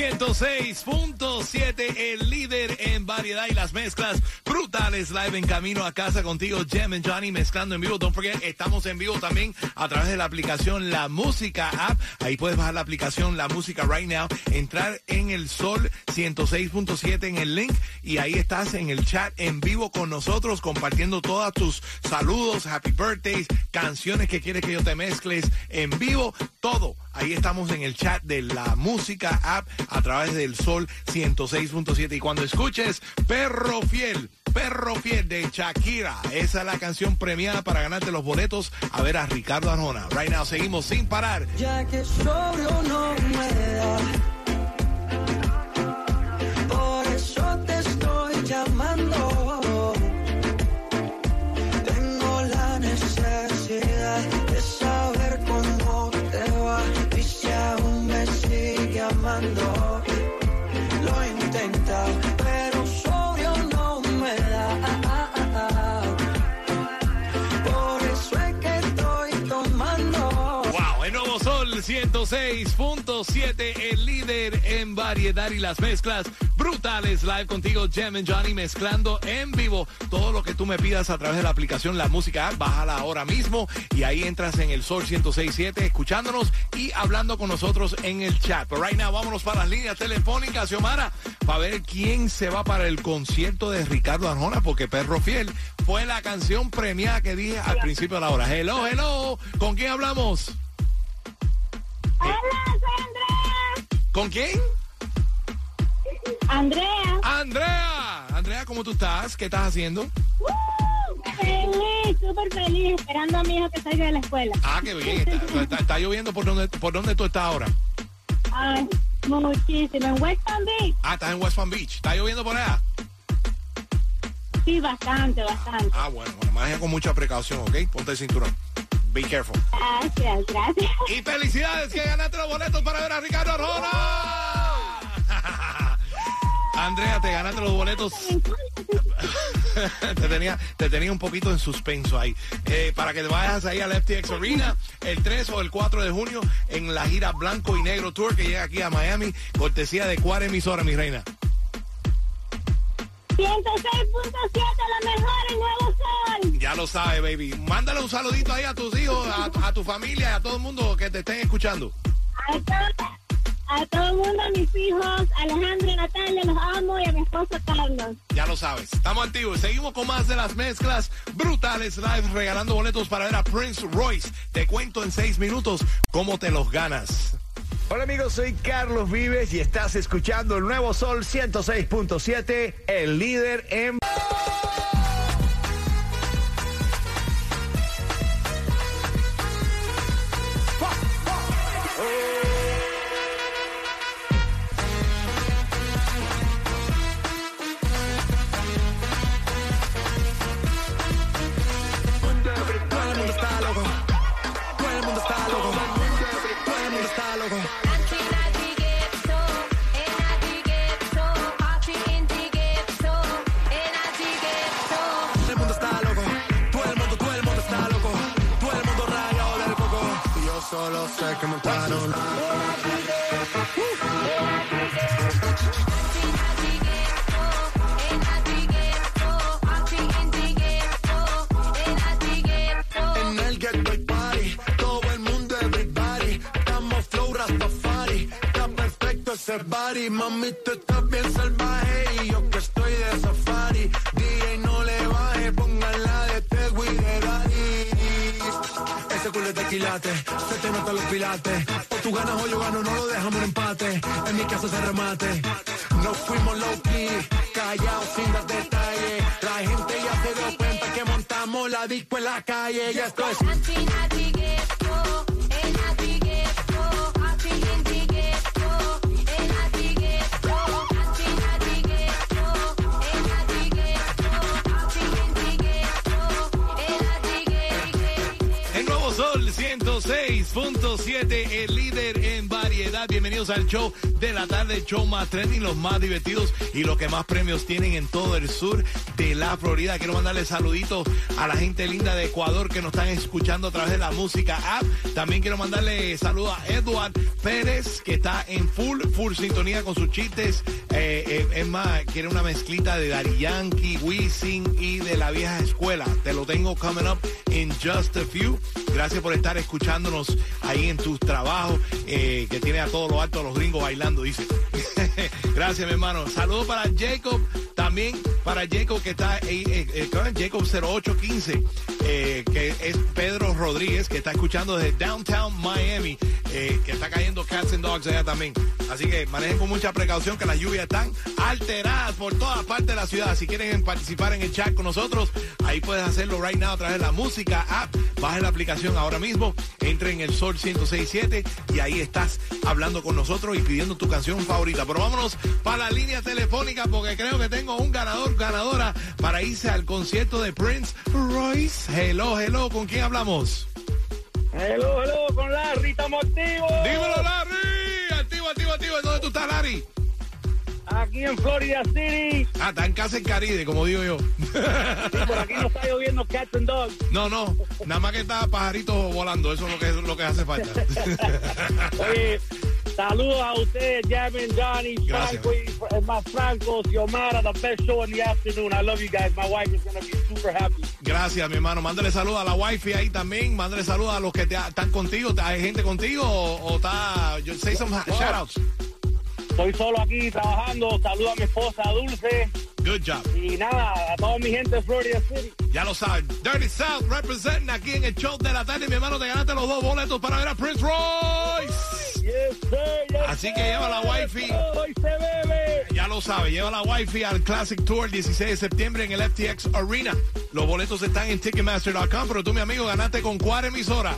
106.7, el líder en variedad y las mezclas brutales live en camino a casa contigo, Jem and Johnny mezclando en vivo. Don't forget, estamos en vivo también a través de la aplicación La Música App. Ahí puedes bajar la aplicación La Música right now, entrar en el Sol 106.7 en el link y ahí estás en el chat en vivo con nosotros compartiendo todos tus saludos, happy birthdays, canciones que quieres que yo te mezcles en vivo, todo. Ahí estamos en el chat de la música app a través del Sol 106.7. Y cuando escuches Perro Fiel, Perro Fiel de Shakira, esa es la canción premiada para ganarte los boletos a ver a Ricardo Arjona. Right now, seguimos sin parar. Ya que sobrio no me. 106.7, el líder en variedad y las mezclas brutales. Live contigo, Jem and Johnny, mezclando en vivo todo lo que tú me pidas a través de la aplicación La Música. Bájala ahora mismo y ahí entras en el Sol 106.7 escuchándonos y hablando con nosotros en el chat. Pero right now, vámonos para las líneas telefónicas, Xiomara, para ver quién se va para el concierto de Ricardo Arjona, porque Perro Fiel fue la canción premiada que dije al principio de la hora. Hello, hello, ¿con quién hablamos? Hola, soy Andrea. ¿Con quién? Andrea. Andrea. Andrea, ¿cómo tú estás? ¿Qué estás haciendo? ¡Uh! Feliz, súper feliz, esperando a mi hijo que salga de la escuela. Ah, qué bien. Está, está- está lloviendo por donde, por dónde tú estás ahora. Ay, muchísimo. En West Palm Beach, Ah, estás en West Palm Beach. ¿Está lloviendo por allá? sí, bastante, bastante. Ah, bueno, bueno, maneja con mucha precaución, ¿ok? Ponte el cinturón. Be careful. Gracias, gracias. Y felicidades que ganaste los boletos para ver a Ricardo Arjona. Andrea, te ganaste los boletos. te, tenía, te tenía un poquito en suspenso ahí. Eh, para que te vayas ahí al FTX Arena el 3 o el 4 de junio en la gira Blanco y Negro Tour que llega aquí a Miami, cortesía de cuál emisora, mi reina. 106.7, la mejor, el nuevo sol. Ya lo sabes, baby. Mándale un saludito ahí a tus hijos, a, a tu familia, a todo el mundo que te estén escuchando. A todo, a todo el mundo, a mis hijos, Alejandro y Natalia, los amo, y a mi esposo Carlos. Ya lo sabes. Estamos activos. Seguimos con más de las mezclas brutales live, regalando boletos para ver a Prince Royce. Te cuento en seis minutos cómo te los ganas. Hola amigos, soy Carlos Vives y estás escuchando el nuevo Sol 106.7, el líder en... yo solo sé que montaron. En ese mami, tú estás bien salvaje y yo que estoy de safari. DJ no le baje, pónganla de Tego y. Ese culo es de quilate, se te nota los pilates. O tú ganas o yo gano, no lo dejamos en empate. En mi casa se remate. Nos fuimos low key, callados sin dar detalles. La gente ya se dio cuenta que montamos la disco en la calle. Ya estoy. 106.7, el líder en variedad. Bienvenidos al show de la tarde, show más trending, los más divertidos y los que más premios tienen en todo el sur de la Florida. Quiero mandarle saluditos a la gente linda de Ecuador que nos están escuchando a través de la música app. También quiero mandarle saludos a Edward Pérez, que está en full, full sintonía con sus chistes. Eh, eh, es más, quiere una mezclita de Daddy Yankee, Wisin y de la vieja escuela. Te lo tengo coming up in just a few. Gracias por estar escuchándonos ahí en tus trabajos, eh, que tiene a todo lo alto a los gringos bailando, dice. Gracias, mi hermano. Saludos para Jacob, también para Jacob que está eh, eh, Jacob 0815, eh, que es Pedro Rodríguez, que está escuchando desde Downtown Miami, eh, que está cayendo Cats and Dogs allá también. Así que manejen con mucha precaución que las lluvias están alteradas por toda parte de la ciudad. Si quieren participar en el chat con nosotros, ahí puedes hacerlo right now a través de la música app. Baja la aplicación ahora mismo, entre en el Sol 1067 y ahí estás hablando con nosotros y pidiendo tu canción favorita. Pero vámonos para la línea telefónica porque creo que tengo un ganador, ganadora para irse al concierto de Prince Royce. Hello, hello, ¿con quién hablamos? Hello, hello, con Larry, estamos activos. Dímelo, Larry. Activo, activo, activo. ¿Dónde tú estás, Larry? Aquí en Florida City. Ah, está en casa en Caribe, como digo yo. Sí, por aquí no está lloviendo cats and dogs. No, no, nada más que está pajarito volando, eso es lo que, lo que hace falta. Oye, saludos a ustedes, Jasmine, Johnny, Gracias. Franco, y eh, más Franco, Xiomara, the best show in the afternoon. I love you guys. My wife is going to be super happy. Gracias, mi hermano. Mándale saludos a la wifi ahí también. Mándale saludos a los que te- están contigo. ¿Hay gente contigo o, o está... Yo, say some shoutouts. Estoy solo aquí trabajando. Saludos a mi esposa Dulce. Good job. Y nada, a toda mi gente de Florida City. Ya lo saben. Dirty South representing aquí en el show de la tarde. Mi hermano, te ganaste los dos boletos para ver a Prince Royce. Así que lleva la wifi. Ya lo sabe, lleva la wifi al Classic Tour el 16 de septiembre en el FTX Arena. Los boletos están en Ticketmaster.com, pero tú, mi amigo, ganaste con cuál emisora.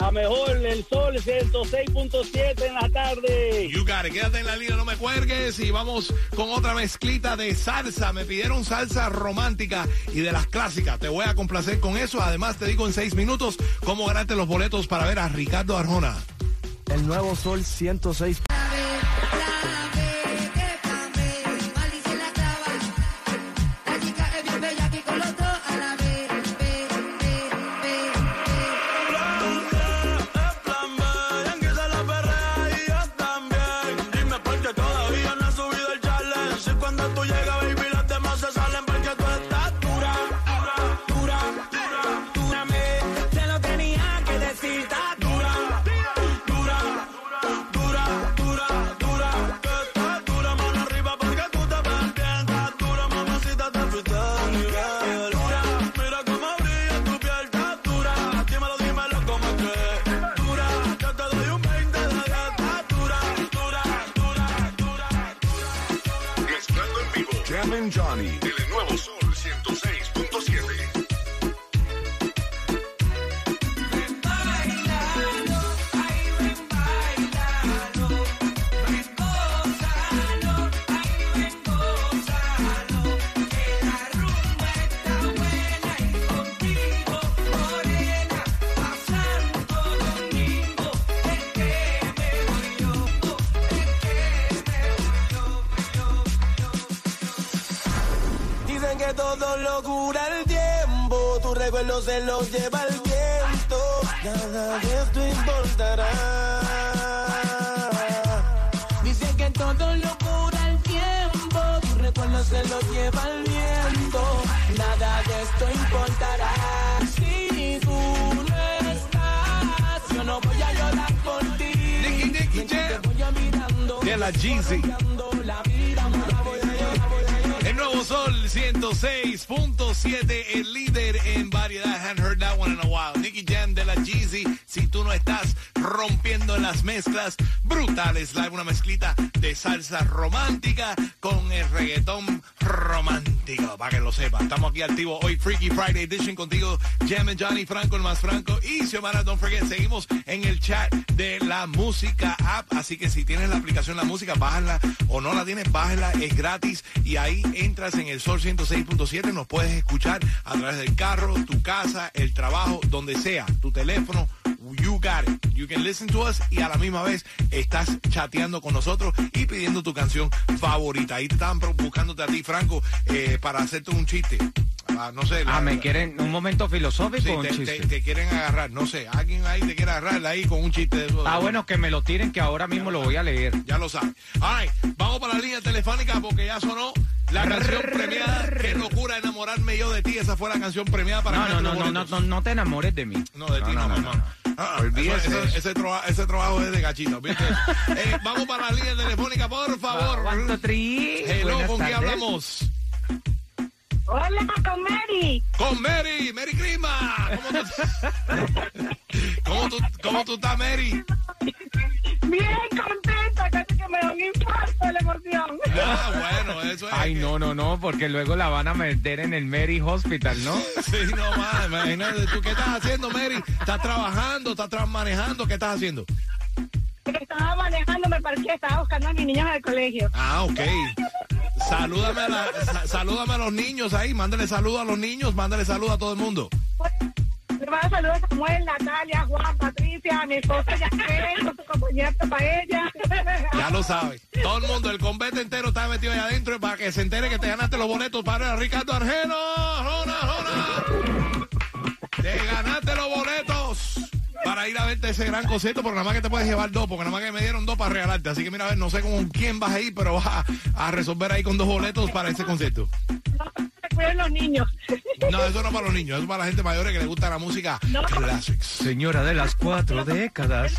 La mejor, el sol 106.7 en la tarde. You got it. Quédate en la línea, no me cuelgues. Y vamos con otra mezclita de salsa. Me pidieron salsa romántica y de las clásicas. Te voy a complacer con eso. Además, te digo en seis minutos cómo ganarte los boletos para ver a Ricardo Arjona. El nuevo Sol 106. Vivo. Jam and Johnny. Recuerdo se lo lleva el viento, nada de esto importará. Dicen que todo lo cura el tiempo, tu recuerdo se lo lleva el viento, nada de esto importará. Si tú no estás, yo no voy a llorar por ti. Nicky, Mientras Jam. te voy a mirando, De la Jeezy. 106.7, el líder en variedad. Hadn't heard that one in a while. Nicky Jam de la Jeezy. Tú no estás rompiendo en las mezclas brutales, live una mezclita de salsa romántica con el reggaetón romántico, para que lo sepa. Estamos aquí activos hoy, Freaky Friday Edition, contigo, Jam Johnny Franco, el más franco, y Xiomara, don't forget, seguimos en el chat de la música app, así que si tienes la aplicación La Música, bájala, o no la tienes, bájala, es gratis, y ahí entras en el Sol 106.7, nos puedes escuchar a través del carro, tu casa, el trabajo, donde sea, tu teléfono, You can listen to us y a la misma vez estás chateando con nosotros y pidiendo tu canción favorita. Ahí te estaban buscándote a ti, Franco, eh, para hacerte un chiste. Ah, no sé. la- Ah, me quieren un momento filosófico Sí, o un te, chiste. te- te quieren agarrar, no sé. Alguien ahí te quiere agarrar ahí con un chiste de eso. Ah, bueno, que me lo tiren, que ahora mismo lo voy a leer. Ya lo sabes. All right, vamos para la línea telefónica porque ya sonó la canción premiada. Qué locura enamorarme yo de ti. Esa fue la canción premiada para No, no, no, no, no, no, no te enamores de mí. No, de ti no, mamá. Ah, ah, Olvídese eso- de eso- eso. ese, traba- ese trabajo es de gachito, ¿viste? Eh, vamos para la línea telefónica, por favor. Three. Hello, ¿con quién hablamos? Hola, con Mary. Con Mary, Mary Grima. ¿Cómo tú, ¿Cómo tú, cómo tú estás, Mary? Bien contenta, casi que me da un infarto de la emoción. Ah, bueno, eso es. Ay, que- no, no, no, porque luego la van a meter en el Mary Hospital, ¿no? Sí, no más, imagínate. ¿Tú qué estás haciendo, Mary? ¿Estás trabajando? ¿Estás tra- manejando? ¿Qué estás haciendo? Estaba manejando, me parqué, estaba buscando a mis niños del colegio. Ah, ok. Salúdame a, la- sa- salúdame a los niños ahí. Mándale saludos a los niños. Mándale saludos a todo el mundo. Mando saludos a Samuel, Natalia, Juan, Patricia, a mi esposa Jacqueline, con su compañera para ella. Ya lo sabes. Todo el mundo, el convento entero está metido ahí adentro para que se entere que te ganaste los boletos para Ricardo Argeno. ¡Jona, jona! Te ganaste los boletos para ir a verte ese gran concierto, porque nada más que te puedes llevar dos, porque nada más que me dieron dos para regalarte. Así que mira, a ver, no sé con quién vas a ir, pero vas a resolver ahí con dos boletos para ese concierto. Cuiden los niños. No, eso no es para los niños, eso es para la gente mayor que le gusta la música No. Señora de las cuatro décadas.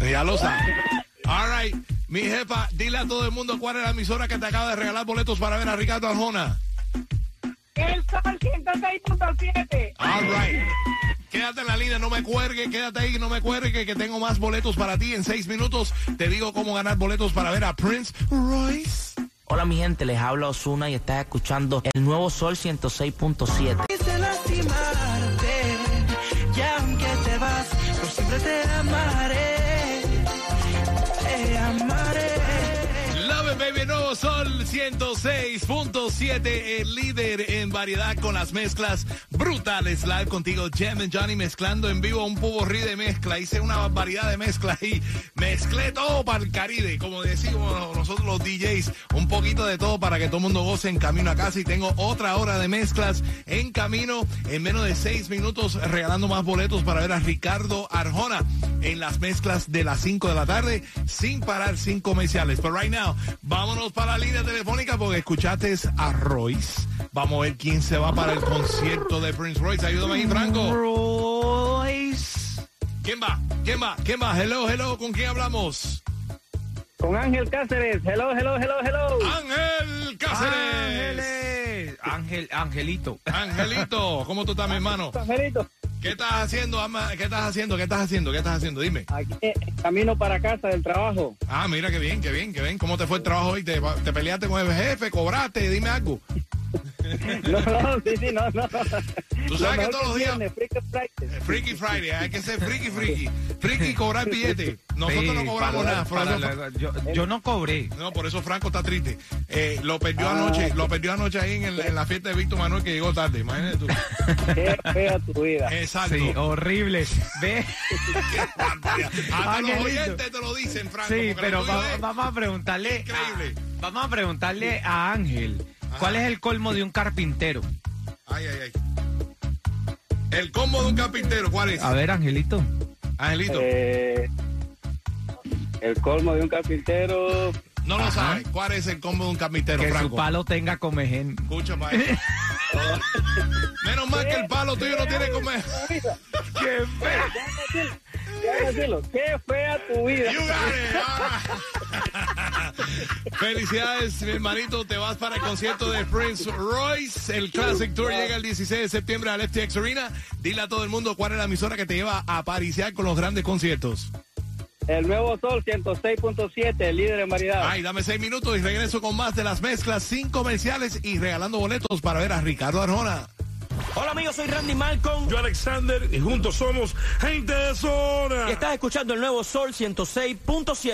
Ya lo. All right, mi jefa, dile a todo el mundo cuál es la emisora que te acaba de regalar boletos para ver a Ricardo Arjona. El Sol 106.7. All right. Quédate en la línea, no me cuelgue, quédate ahí, no me cuelgue, que tengo más boletos para ti. En seis minutos te digo cómo ganar boletos para ver a Prince Royce. Hola mi gente, les habla Osuna y estás escuchando el nuevo Sol 106.7. Quise lastimarte, y aunque te vas, por siempre te amaré, te amaré. Love it, baby, nuevo sol 106.7, el líder en variedad con las mezclas brutales. Live contigo, Jem and Johnny mezclando en vivo un puborrí de mezcla. Hice una variedad de mezcla y mezclé todo para el Caribe, como decimos nosotros los DJs, un poquito de todo para que todo el mundo goce en camino a casa. Y tengo otra hora de mezclas en camino en menos de seis minutos, regalando más boletos para ver a Ricardo Arjona en las mezclas de las 5 de la tarde, sin parar, sin comerciales. Pero right now, vámonos para la línea telefónica porque escuchaste a Royce. Vamos a ver quién se va para el concierto de Prince Royce. Ayúdame ahí, Franco. Royce. ¿Quién va? ¿Quién va? ¿Quién va? Hello, hello, ¿con quién hablamos? Con Ángel Cáceres. Hello, hello, hello, hello. Ángel Cáceres. Ángeles. Ángel, Angelito. Angelito, ¿cómo tú estás, mi hermano? Angelito, ¿Qué estás haciendo? ama? ¿Qué estás haciendo? ¿Qué estás haciendo? ¿Qué estás haciendo? Dime. aquí en camino para casa del trabajo. Ah, mira qué bien, qué bien, qué bien. ¿Cómo te fue el trabajo hoy? ¿Te, te peleaste con el jefe? ¿Cobraste? Dime algo. No, no, sí, sí, no, no. Tú sabes Lo que todos los días- viernes, Freaky Friday. Eh, Freaky Friday, hay que ser freaky, freaky. Freaky y cobrar billete. Nosotros Sí, no cobramos para- nada. Para yo, yo no cobré. no, por eso Franco está triste. Eh, lo perdió Ah. anoche, lo perdió anoche ahí en, el- en la fiesta de Víctor Manuel que llegó tarde. Imagínate tú. Qué fea tu vida. Exacto. Sí, horrible. Ve. Hasta los Angelito. oyentes te lo dicen, Franco. Sí, pero va- vamos a preguntarle. Increíble. a- vamos a preguntarle a Ángel. ¿Cuál es el colmo de un carpintero? Ay, ay, ay. El combo de un carpintero, ¿cuál es? A ver, Angelito. Angelito, Eh, el colmo de un carpintero. no lo ajá. sabes. ¿Cuál es el combo de un carpintero, Que su palo tenga comején. Escucha, pa' eso. Menos mal que el palo tuyo no tiene comer. ¡Qué feo! Ya decirlo, qué fea tu vida. You got it. Felicidades, mi hermanito. Te vas para el concierto de Prince Royce. El Classic Tour llega el 16 de septiembre al FTX Arena. Dile a todo el mundo cuál es la emisora que te lleva a pariciar con los grandes conciertos. El nuevo Sol 106.7, el líder en variedad. Ay, dame seis minutos y regreso con más de las mezclas sin comerciales y regalando boletos para ver a Ricardo Arjona. Hola amigos, soy Randy Malcolm. Yo Alexander y juntos somos gente de zona. Y estás escuchando el nuevo Sol 106.7.